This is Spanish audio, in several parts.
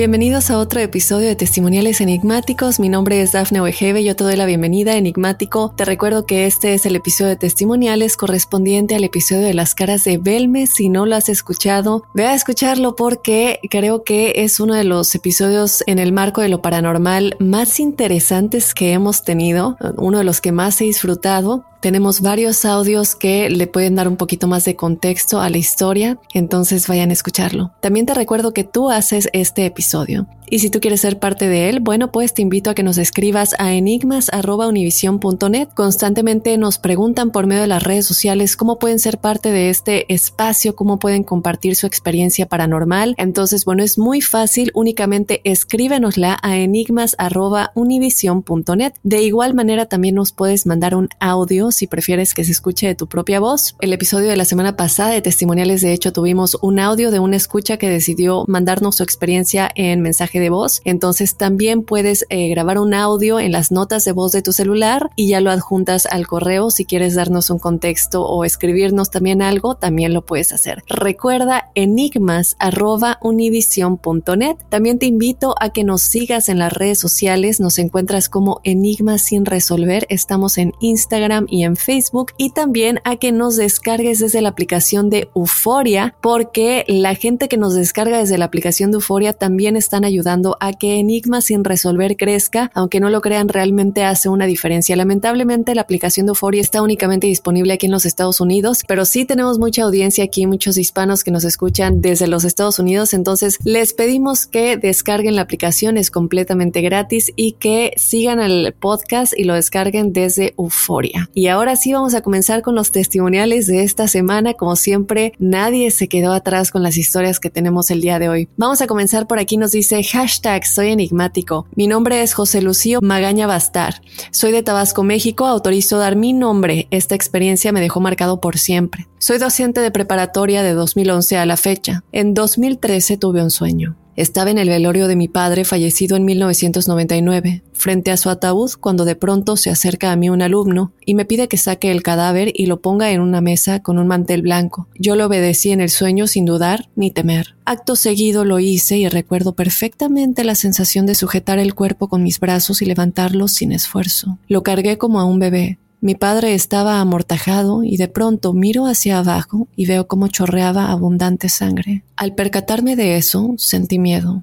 Bienvenidos a otro episodio de Testimoniales Enigmáticos. Mi nombre es Dafne Wegebe. Yo te doy la bienvenida, Enigmático. Te recuerdo que este es el episodio de Testimoniales correspondiente al episodio de las caras de Belme. Si no lo has escuchado, ve a escucharlo porque creo que es uno de los episodios en el marco de lo paranormal más interesantes que hemos tenido, uno de los que más he disfrutado. Tenemos varios audios que le pueden dar un poquito más de contexto a la historia, entonces vayan a escucharlo. También te recuerdo que tú haces este episodio. Y si tú quieres ser parte de él, bueno, pues te invito a que nos escribas a enigmas.univision.net. Constantemente nos preguntan por medio de las redes sociales cómo pueden ser parte de este espacio, cómo pueden compartir su experiencia paranormal. Entonces, bueno, es muy fácil, únicamente escríbenosla a enigmas.univision.net. De igual manera, también nos puedes mandar un audio si prefieres que se escuche de tu propia voz. El episodio de la semana pasada de testimoniales, de hecho, tuvimos un audio de una escucha que decidió mandarnos su experiencia en de voz. Entonces también puedes eh, grabar un audio en las notas de voz de tu celular y ya lo adjuntas al correo. Si quieres darnos un contexto o escribirnos también algo, también lo puedes hacer. Recuerda enigmas.univision.net. También te invito a que nos sigas en las redes sociales. Nos encuentras como Enigmas sin resolver. Estamos en Instagram y en Facebook. Y también a que nos descargues desde la aplicación de Euforia, porque la gente que nos descarga desde la aplicación de Euforia también están ayudando a que Enigma sin resolver crezca, aunque no lo crean, realmente hace una diferencia. Lamentablemente la aplicación de Euphoria está únicamente disponible aquí en los Estados Unidos, pero sí tenemos mucha audiencia aquí, muchos hispanos que nos escuchan desde los Estados Unidos, entonces les pedimos que descarguen la aplicación, es completamente gratis y que sigan el podcast y lo descarguen desde Euphoria. Y ahora sí vamos a comenzar con los testimoniales de esta semana, como siempre, nadie se quedó atrás con las historias que tenemos el día de hoy. Vamos a comenzar por aquí, nos dice hashtag soy enigmático. Mi nombre es José Lucio Magaña Bastar. Soy de Tabasco, México. Autorizo dar mi nombre. Esta experiencia me dejó marcado por siempre. Soy docente de preparatoria de 2011 a la fecha. En 2013 tuve un sueño. Estaba en el velorio de mi padre fallecido en 1999, frente a su ataúd cuando de pronto se acerca a mí un alumno y me pide que saque el cadáver y lo ponga en una mesa con un mantel blanco. Yo lo obedecí en el sueño sin dudar ni temer. Acto seguido lo hice y recuerdo perfectamente la sensación de sujetar el cuerpo con mis brazos y levantarlo sin esfuerzo. Lo cargué como a un bebé. Mi padre estaba amortajado y de pronto miro hacia abajo y veo cómo chorreaba abundante sangre. Al percatarme de eso, sentí miedo.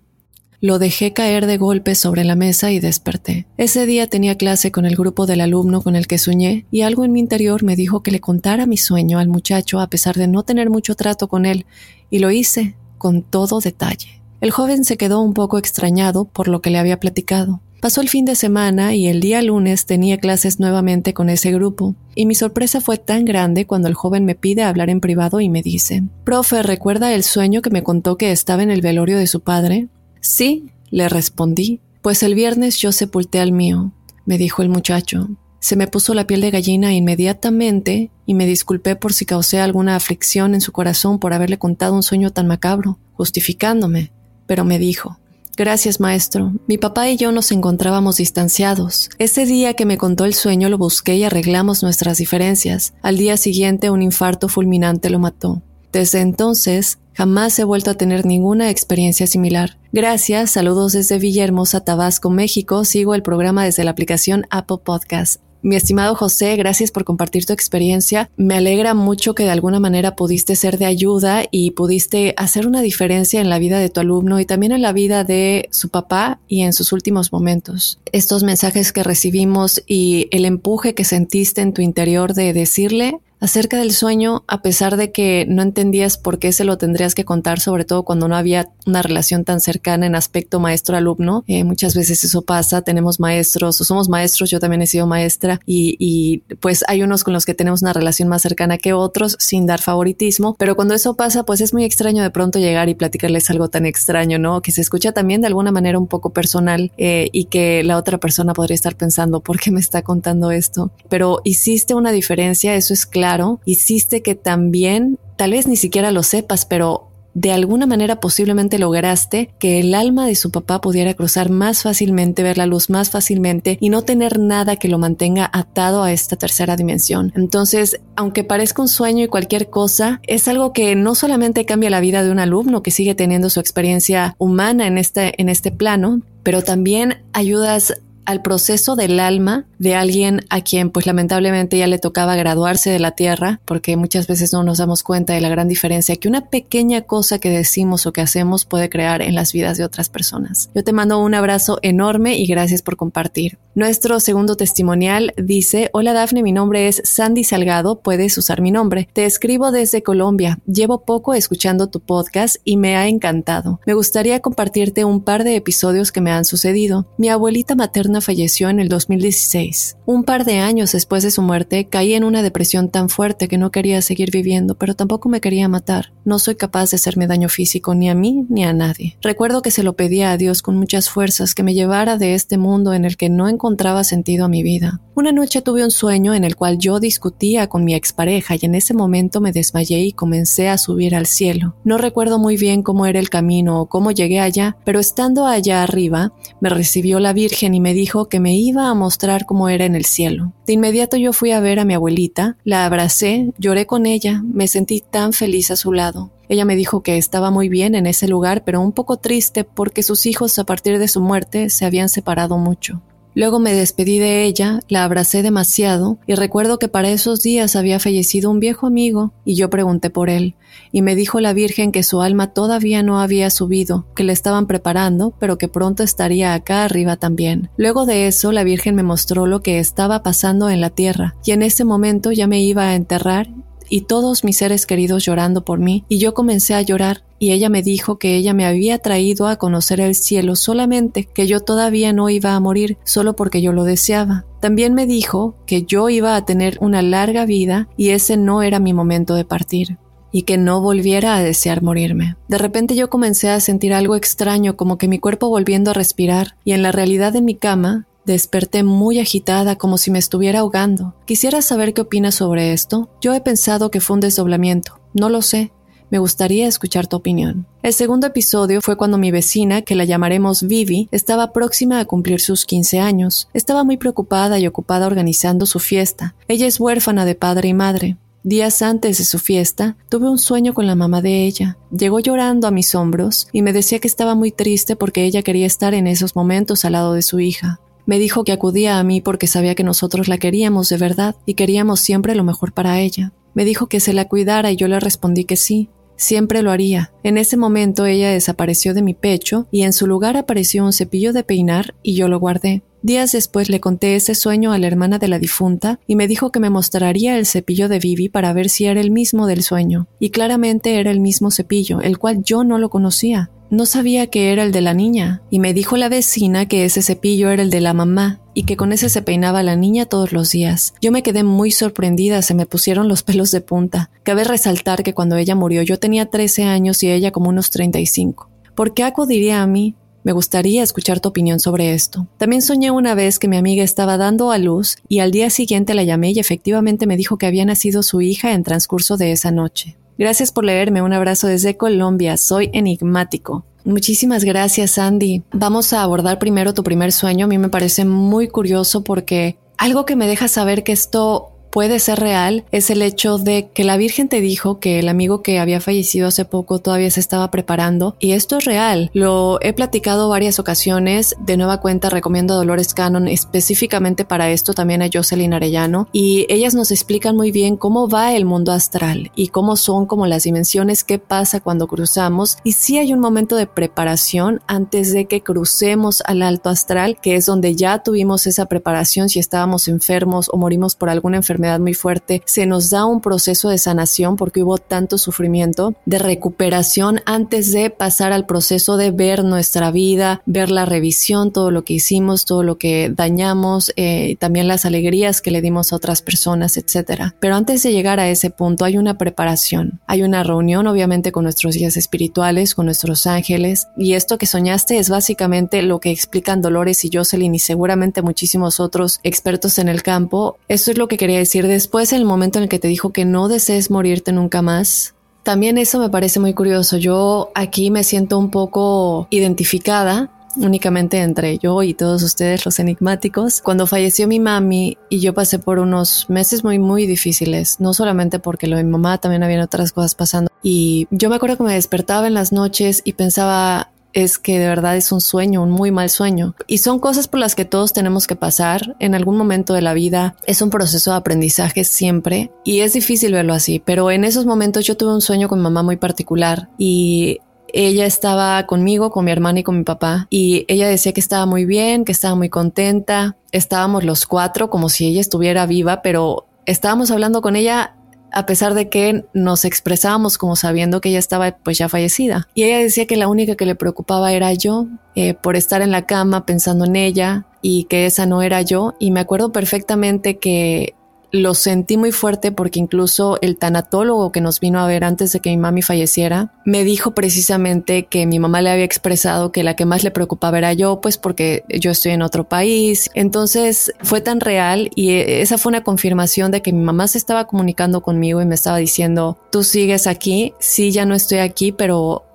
Lo dejé caer de golpe sobre la mesa y desperté. Ese día tenía clase con el grupo del alumno con el que soñé y algo en mi interior me dijo que le contara mi sueño al muchacho a pesar de no tener mucho trato con él, y lo hice con todo detalle. El joven se quedó un poco extrañado por lo que le había platicado. Pasó el fin de semana y el día lunes tenía clases nuevamente con ese grupo, y mi sorpresa fue tan grande cuando el joven me pide hablar en privado y me dice, Profe, ¿recuerda el sueño que me contó que estaba en el velorio de su padre? Sí, le respondí, pues el viernes yo sepulté al mío, me dijo el muchacho. Se me puso la piel de gallina inmediatamente y me disculpé por si causé alguna aflicción en su corazón por haberle contado un sueño tan macabro, justificándome, pero me dijo, Gracias, maestro. Mi papá y yo nos encontrábamos distanciados. Ese día que me contó el sueño lo busqué y arreglamos nuestras diferencias. Al día siguiente un infarto fulminante lo mató. Desde entonces, jamás he vuelto a tener ninguna experiencia similar. Gracias, saludos desde Villahermosa, Tabasco, México. Sigo el programa desde la aplicación Apple Podcast. Mi estimado José, gracias por compartir tu experiencia. Me alegra mucho que de alguna manera pudiste ser de ayuda y pudiste hacer una diferencia en la vida de tu alumno y también en la vida de su papá y en sus últimos momentos. Estos mensajes que recibimos y el empuje que sentiste en tu interior de decirle acerca del sueño, a pesar de que no entendías por qué se lo tendrías que contar, sobre todo cuando no había una relación tan cercana en aspecto maestro-alumno. Eh, muchas veces eso pasa, tenemos maestros o somos maestros, yo también he sido maestra y, y, pues hay unos con los que tenemos una relación más cercana que otros sin dar favoritismo, pero cuando eso pasa, pues es muy extraño de pronto llegar y platicarles algo tan extraño, ¿no? Que se escucha también de alguna manera un poco personal eh, y que la otra persona podría estar pensando, ¿por qué me está contando esto? Pero hiciste una diferencia, eso es claro claro, hiciste que también, tal vez ni siquiera lo sepas, pero de alguna manera posiblemente lograste que el alma de su papá pudiera cruzar más fácilmente, ver la luz más fácilmente y no tener nada que lo mantenga atado a esta tercera dimensión. Entonces, aunque parezca un sueño y cualquier cosa, es algo que no solamente cambia la vida de un alumno que sigue teniendo su experiencia humana en este, en este plano, pero también ayudas al proceso del alma de alguien a quien pues lamentablemente ya le tocaba graduarse de la tierra, porque muchas veces no nos damos cuenta de la gran diferencia que una pequeña cosa que decimos o que hacemos puede crear en las vidas de otras personas. Yo te mando un abrazo enorme y gracias por compartir. Nuestro segundo testimonial dice, hola Dafne, mi nombre es Sandy Salgado, puedes usar mi nombre. Te escribo desde Colombia. Llevo poco escuchando tu podcast y me ha encantado. Me gustaría compartirte un par de episodios que me han sucedido. Mi abuelita materna falleció en el 2016. Un par de años después de su muerte, caí en una depresión tan fuerte que no quería seguir viviendo, pero tampoco me quería matar. No soy capaz de hacerme daño físico ni a mí ni a nadie. Recuerdo que se lo pedía a Dios con muchas fuerzas que me llevara de este mundo en el que no encontraba sentido a mi vida. Una noche tuve un sueño en el cual yo discutía con mi expareja y en ese momento me desmayé y comencé a subir al cielo. No recuerdo muy bien cómo era el camino o cómo llegué allá, pero estando allá arriba, me recibió la Virgen y me dijo dijo que me iba a mostrar cómo era en el cielo. De inmediato yo fui a ver a mi abuelita, la abracé, lloré con ella, me sentí tan feliz a su lado. Ella me dijo que estaba muy bien en ese lugar, pero un poco triste porque sus hijos a partir de su muerte se habían separado mucho. Luego me despedí de ella, la abracé demasiado y recuerdo que para esos días había fallecido un viejo amigo y yo pregunté por él y me dijo la Virgen que su alma todavía no había subido, que le estaban preparando, pero que pronto estaría acá arriba también. Luego de eso la Virgen me mostró lo que estaba pasando en la tierra y en ese momento ya me iba a enterrar y todos mis seres queridos llorando por mí, y yo comencé a llorar, y ella me dijo que ella me había traído a conocer el cielo solamente, que yo todavía no iba a morir, solo porque yo lo deseaba. También me dijo que yo iba a tener una larga vida y ese no era mi momento de partir y que no volviera a desear morirme. De repente yo comencé a sentir algo extraño, como que mi cuerpo volviendo a respirar, y en la realidad de mi cama Desperté muy agitada como si me estuviera ahogando. Quisiera saber qué opinas sobre esto. Yo he pensado que fue un desdoblamiento. No lo sé. Me gustaría escuchar tu opinión. El segundo episodio fue cuando mi vecina, que la llamaremos Vivi, estaba próxima a cumplir sus 15 años. Estaba muy preocupada y ocupada organizando su fiesta. Ella es huérfana de padre y madre. Días antes de su fiesta, tuve un sueño con la mamá de ella. Llegó llorando a mis hombros y me decía que estaba muy triste porque ella quería estar en esos momentos al lado de su hija. Me dijo que acudía a mí porque sabía que nosotros la queríamos de verdad y queríamos siempre lo mejor para ella. Me dijo que se la cuidara y yo le respondí que sí, siempre lo haría. En ese momento ella desapareció de mi pecho y en su lugar apareció un cepillo de peinar y yo lo guardé. Días después le conté ese sueño a la hermana de la difunta y me dijo que me mostraría el cepillo de Vivi para ver si era el mismo del sueño. Y claramente era el mismo cepillo, el cual yo no lo conocía. No sabía que era el de la niña, y me dijo la vecina que ese cepillo era el de la mamá, y que con ese se peinaba la niña todos los días. Yo me quedé muy sorprendida, se me pusieron los pelos de punta. Cabe resaltar que cuando ella murió yo tenía 13 años y ella como unos 35. ¿Por qué acudiría a mí? Me gustaría escuchar tu opinión sobre esto. También soñé una vez que mi amiga estaba dando a luz y al día siguiente la llamé y efectivamente me dijo que había nacido su hija en transcurso de esa noche. Gracias por leerme. Un abrazo desde Colombia. Soy enigmático. Muchísimas gracias, Andy. Vamos a abordar primero tu primer sueño. A mí me parece muy curioso porque algo que me deja saber que esto puede ser real es el hecho de que la Virgen te dijo que el amigo que había fallecido hace poco todavía se estaba preparando y esto es real. Lo he platicado varias ocasiones. De nueva cuenta recomiendo a Dolores Cannon específicamente para esto también a Jocelyn Arellano y ellas nos explican muy bien cómo va el mundo astral y cómo son como las dimensiones, qué pasa cuando cruzamos y si hay un momento de preparación antes de que crucemos al alto astral que es donde ya tuvimos esa preparación si estábamos enfermos o morimos por alguna enfermedad muy fuerte, se nos da un proceso de sanación porque hubo tanto sufrimiento, de recuperación antes de pasar al proceso de ver nuestra vida, ver la revisión, todo lo que hicimos, todo lo que dañamos, eh, también las alegrías que le dimos a otras personas, etcétera. Pero antes de llegar a ese punto hay una preparación, hay una reunión obviamente con nuestros guías espirituales, con nuestros ángeles y esto que soñaste es básicamente lo que explican Dolores y Jocelyn y seguramente muchísimos otros expertos en el campo. Eso es lo que quería decir después, en el momento en el que te dijo que no desees morirte nunca más, también eso me parece muy curioso. Yo aquí me siento un poco identificada únicamente entre yo y todos ustedes los enigmáticos. Cuando falleció mi mami y yo pasé por unos meses muy muy difíciles, no solamente porque lo de mi mamá, también había otras cosas pasando. Y yo me acuerdo que me despertaba en las noches y pensaba, es que de verdad es un sueño, un muy mal sueño. Y son cosas por las que todos tenemos que pasar en algún momento de la vida. Es un proceso de aprendizaje siempre y es difícil verlo así, pero en esos momentos yo tuve un sueño con mamá muy particular y ella estaba conmigo, con mi hermana y con mi papá, y ella decía que estaba muy bien, que estaba muy contenta. Estábamos los cuatro como si ella estuviera viva, pero estábamos hablando con ella a pesar de que nos expresábamos como sabiendo que ella estaba pues ya fallecida. Y ella decía que la única que le preocupaba era yo, eh, por estar en la cama pensando en ella y que esa no era yo. Y me acuerdo perfectamente que lo sentí muy fuerte porque incluso el tanatólogo que nos vino a ver antes de que mi mami falleciera me dijo precisamente que mi mamá le había expresado que la que más le preocupaba era yo, pues porque yo estoy en otro país. Entonces fue tan real y esa fue una confirmación de que mi mamá se estaba comunicando conmigo y me estaba diciendo, tú sigues aquí, sí, ya no estoy aquí, pero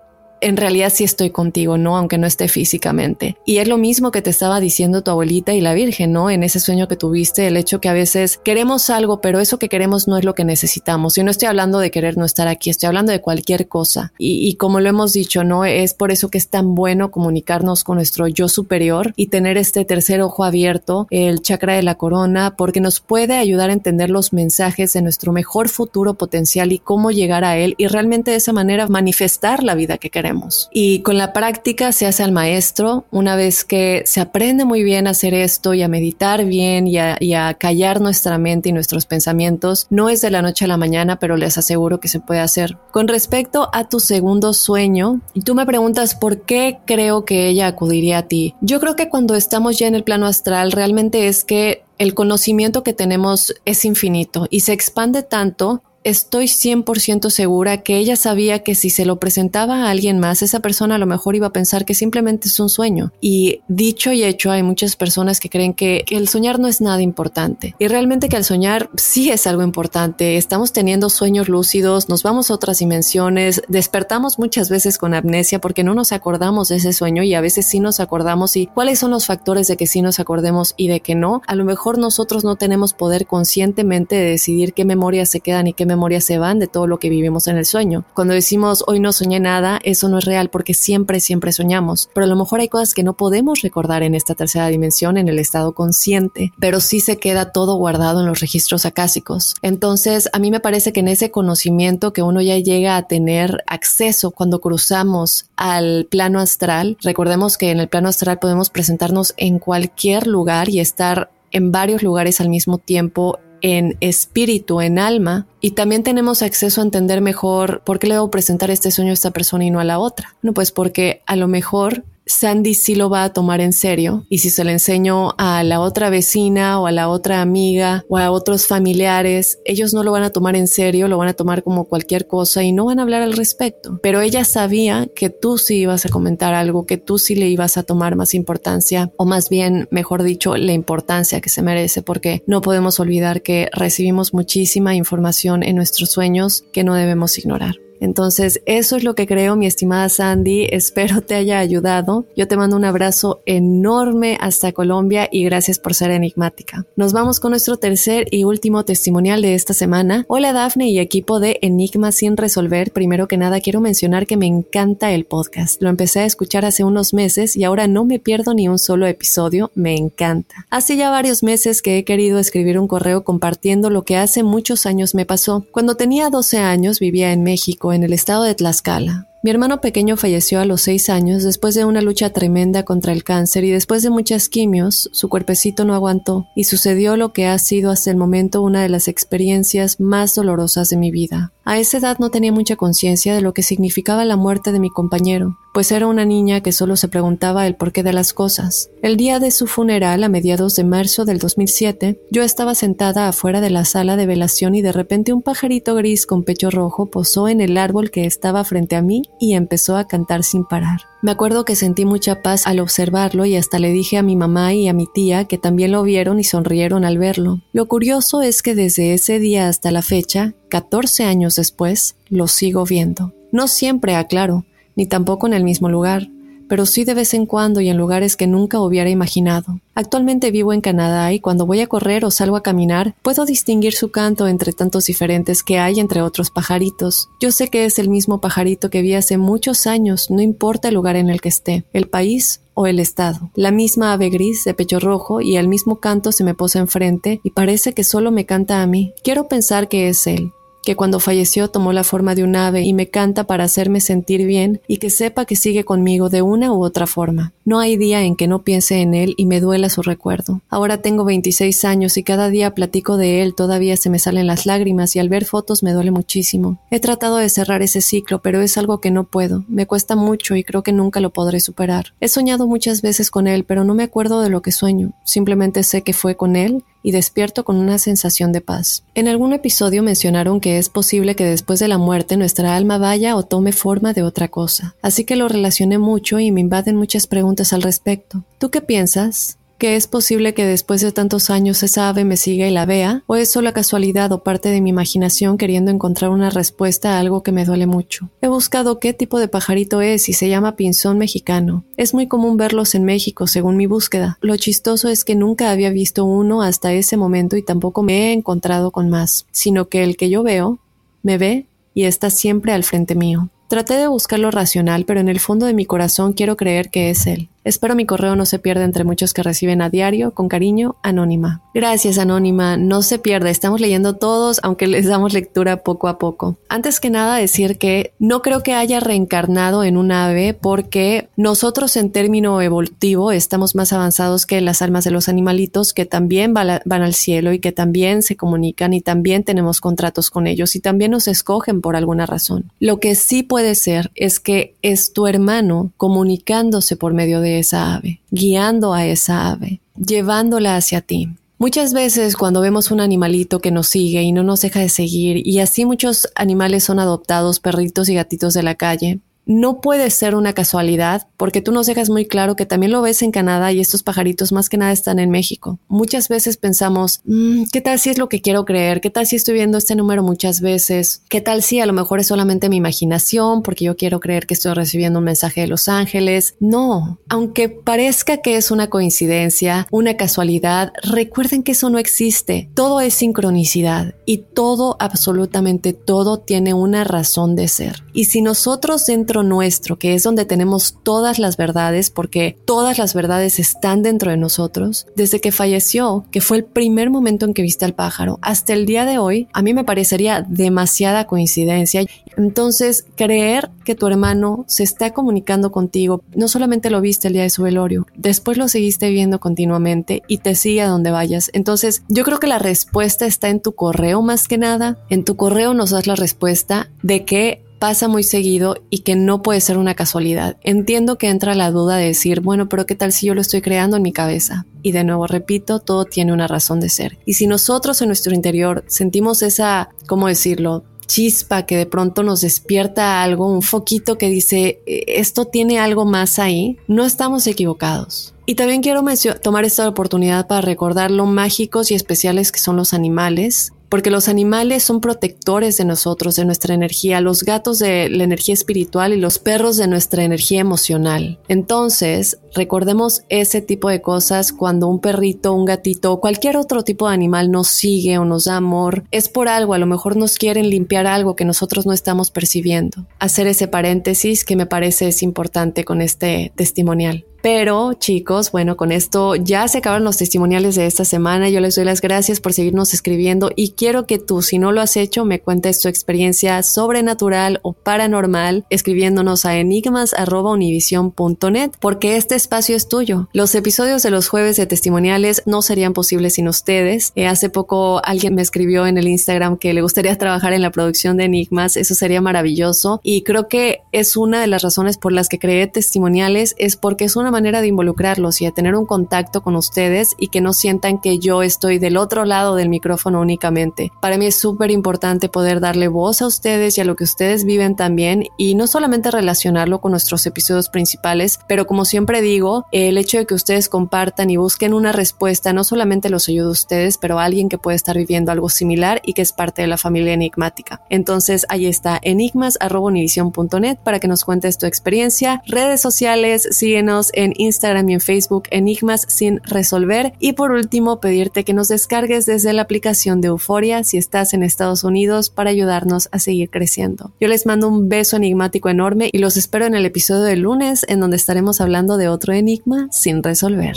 en realidad sí estoy contigo, ¿no? Aunque no esté físicamente. Y es lo mismo que te estaba diciendo tu abuelita y la Virgen, ¿no? En ese sueño que tuviste, el hecho que a veces queremos algo, pero eso que queremos no es lo que necesitamos. Y no estoy hablando de querer no estar aquí, estoy hablando de cualquier cosa. Y, y como lo hemos dicho, ¿no? Es por eso que es tan bueno comunicarnos con nuestro yo superior y tener este tercer ojo abierto, el chakra de la corona, porque nos puede ayudar a entender los mensajes de nuestro mejor futuro potencial y cómo llegar a él y realmente de esa manera manifestar la vida que queremos. Y con la práctica se hace al maestro. Una vez que se aprende muy bien a hacer esto y a meditar bien y a, callar nuestra mente y nuestros pensamientos, no es de la noche a la mañana, pero les aseguro que se puede hacer. Con respecto a tu segundo sueño, y tú me preguntas por qué creo que ella acudiría a ti. Yo creo que cuando estamos ya en el plano astral, realmente es que el conocimiento que tenemos es infinito y se expande tanto estoy 100% segura que ella sabía que si se lo presentaba a alguien más, esa persona a lo mejor iba a pensar que simplemente es un sueño. Y dicho y hecho, hay muchas personas que creen que, el soñar no es nada importante. Y realmente que el soñar sí es algo importante. Estamos teniendo sueños lúcidos, nos vamos a otras dimensiones, despertamos muchas veces con amnesia porque no nos acordamos de ese sueño y a veces sí nos acordamos y cuáles son los factores de que sí nos acordemos y de que no. A lo mejor nosotros no tenemos poder conscientemente de decidir qué memorias se quedan y qué memorias se van de todo lo que vivimos en el sueño. Cuando decimos hoy no soñé nada, eso no es real porque siempre, siempre soñamos. Pero a lo mejor hay cosas que no podemos recordar en esta tercera dimensión, en el estado consciente, pero sí se queda todo guardado en los registros acásicos. Entonces, a mí me parece que en ese conocimiento que uno ya llega a tener acceso cuando cruzamos al plano astral, recordemos que en el plano astral podemos presentarnos en cualquier lugar y estar en varios lugares al mismo tiempo en espíritu, en alma, y también tenemos acceso a entender mejor por qué le debo presentar este sueño a esta persona y no a la otra. No, pues porque a lo mejor Sandy sí lo va a tomar en serio y si se lo enseño a la otra vecina o a la otra amiga o a otros familiares, ellos no lo van a tomar en serio, lo van a tomar como cualquier cosa y no van a hablar al respecto. Pero ella sabía que tú sí ibas a comentar algo, que tú sí le ibas a tomar más importancia o más bien, mejor dicho, la importancia que se merece porque no podemos olvidar que recibimos muchísima información en nuestros sueños que no debemos ignorar. Entonces, eso es lo que creo, mi estimada Sandy. Espero te haya ayudado. Yo te mando un abrazo enorme hasta Colombia y gracias por ser enigmática. Nos vamos con nuestro tercer y último testimonial de esta semana. Hola Dafne y equipo de Enigma sin resolver. Primero que nada, quiero mencionar que me encanta el podcast. Lo empecé a escuchar hace unos meses y ahora no me pierdo ni un solo episodio. Me encanta. Hace ya varios meses que he querido escribir un correo compartiendo lo que hace muchos años me pasó. Cuando tenía 12 años vivía en México en el estado de Tlaxcala. Mi hermano pequeño falleció a los seis años después de una lucha tremenda contra el cáncer y después de muchas quimios, su cuerpecito no aguantó y sucedió lo que ha sido hasta el momento una de las experiencias más dolorosas de mi vida. A esa edad no tenía mucha conciencia de lo que significaba la muerte de mi compañero, pues era una niña que solo se preguntaba el porqué de las cosas. El día de su funeral, a mediados de marzo del 2007, yo estaba sentada afuera de la sala de velación y de repente un pajarito gris con pecho rojo posó en el árbol que estaba frente a mí y empezó a cantar sin parar. Me acuerdo que sentí mucha paz al observarlo y hasta le dije a mi mamá y a mi tía que también lo vieron y sonrieron al verlo. Lo curioso es que desde ese día hasta la fecha, 14 años después, lo sigo viendo. No siempre, aclaro, ni tampoco en el mismo lugar pero sí de vez en cuando y en lugares que nunca hubiera imaginado. Actualmente vivo en Canadá y cuando voy a correr o salgo a caminar, puedo distinguir su canto entre tantos diferentes que hay entre otros pajaritos. Yo sé que es el mismo pajarito que vi hace muchos años, no importa el lugar en el que esté, el país o el estado. La misma ave gris de pecho rojo y el mismo canto se me posa enfrente y parece que solo me canta a mí. Quiero pensar que es él, que cuando falleció tomó la forma de un ave y me canta para hacerme sentir bien y que sepa que sigue conmigo de una u otra forma. No hay día en que no piense en él y me duela su recuerdo. Ahora tengo 26 años y cada día platico de él, todavía se me salen las lágrimas y al ver fotos me duele muchísimo. He tratado de cerrar ese ciclo, pero es algo que no puedo. Me cuesta mucho y creo que nunca lo podré superar. He soñado muchas veces con él, pero no me acuerdo de lo que sueño. Simplemente sé que fue con él y despierto con una sensación de paz. En algún episodio mencionaron que es posible que después de la muerte nuestra alma vaya o tome forma de otra cosa, así que lo relacioné mucho y me invaden muchas preguntas al respecto. ¿Tú qué piensas? Que es posible que después de tantos años esa ave me siga y la vea, o es solo casualidad o parte de mi imaginación queriendo encontrar una respuesta a algo que me duele mucho. He buscado qué tipo de pajarito es y se llama pinzón mexicano. Es muy común verlos en México según mi búsqueda. Lo chistoso es que nunca había visto uno hasta ese momento y tampoco me he encontrado con más, sino que el que yo veo, me ve y está siempre al frente mío. Traté de buscar lo racional, pero en el fondo de mi corazón quiero creer que es él. Espero mi correo no se pierda entre muchos que reciben a diario. Con cariño, Anónima. Gracias, Anónima. No se pierda. Estamos leyendo todos, aunque les damos lectura poco a poco. Antes que nada, decir que no creo que haya reencarnado en un ave porque nosotros en término evolutivo estamos más avanzados que las almas de los animalitos que también van al cielo y que también se comunican y también tenemos contratos con ellos y también nos escogen por alguna razón. Lo que sí puede ser es que es tu hermano comunicándose por medio de esa ave, guiando a esa ave, llevándola hacia ti. Muchas veces cuando vemos un animalito que nos sigue y no nos deja de seguir, y así muchos animales son adoptados, perritos y gatitos de la calle, no puede ser una casualidad porque tú nos dejas muy claro que también lo ves en Canadá y estos pajaritos más que nada están en México. Muchas veces pensamos, mm, ¿qué tal si es lo que quiero creer? ¿Qué tal si estoy viendo este número muchas veces? ¿Qué tal si a lo mejor es solamente mi imaginación porque yo quiero creer que estoy recibiendo un mensaje de los ángeles? No, aunque parezca que es una coincidencia, una casualidad, recuerden que eso no existe. Todo es sincronicidad y todo, absolutamente todo, tiene una razón de ser. Y si nosotros dentro nuestro, que es donde tenemos todas las verdades, porque todas las verdades están dentro de nosotros, desde que falleció, que fue el primer momento en que viste al pájaro, hasta el día de hoy, a mí me parecería demasiada coincidencia. Entonces, creer que tu hermano se está comunicando contigo, no solamente lo viste el día de su velorio, después lo seguiste viendo continuamente y te sigue a donde vayas. Entonces, yo creo que la respuesta está en tu correo más que nada. En tu correo nos das la respuesta de que pasa muy seguido y que no puede ser una casualidad. Entiendo que entra la duda de decir, bueno, pero ¿qué tal si yo lo estoy creando en mi cabeza? Y de nuevo, repito, todo tiene una razón de ser. Y si nosotros en nuestro interior sentimos esa, ¿cómo decirlo? chispa que de pronto nos despierta algo, un foquito que dice, e, esto tiene algo más ahí, no estamos equivocados. Y también quiero tomar esta oportunidad para recordar lo mágicos y especiales que son los animales, porque los animales son protectores de nosotros, de nuestra energía, los gatos de la energía espiritual y los perros de nuestra energía emocional. Entonces, recordemos ese tipo de cosas cuando un perrito, un gatito o cualquier otro tipo de animal nos sigue o nos da amor, es por algo, a lo mejor nos quieren limpiar algo que nosotros no estamos percibiendo. Hacer ese paréntesis que me parece es importante con este testimonial. Pero chicos, bueno, con esto ya se acabaron los testimoniales de esta semana. Yo les doy las gracias por seguirnos escribiendo y quiero que tú, si no lo has hecho, me cuentes tu experiencia sobrenatural o paranormal escribiéndonos a enigmas.univision.net porque este espacio es tuyo. Los episodios de los jueves de testimoniales no serían posibles sin ustedes. Eh, hace poco alguien me escribió en el Instagram que le gustaría trabajar en la producción de Enigmas. Eso sería maravilloso y creo que es una de las razones por las que creé testimoniales es porque es una manera de involucrarlos y de tener un contacto con ustedes y que no sientan que yo estoy del otro lado del micrófono únicamente. Para mí es súper importante poder darle voz a ustedes y a lo que ustedes viven también y no solamente relacionarlo con nuestros episodios principales, pero como siempre digo, el hecho de que ustedes compartan y busquen una respuesta no solamente los ayuda a ustedes, pero a alguien que puede estar viviendo algo similar y que es parte de la familia enigmática. Entonces ahí está enigmas.univision.net para que nos cuentes tu experiencia, redes sociales, síguenos en Instagram y en Facebook Enigmas sin resolver. Y por último, pedirte que nos descargues desde la aplicación de Euforia si estás en Estados Unidos para ayudarnos a seguir creciendo. Yo les mando un beso enigmático enorme y los espero en el episodio del lunes en donde estaremos hablando de otro enigma sin resolver.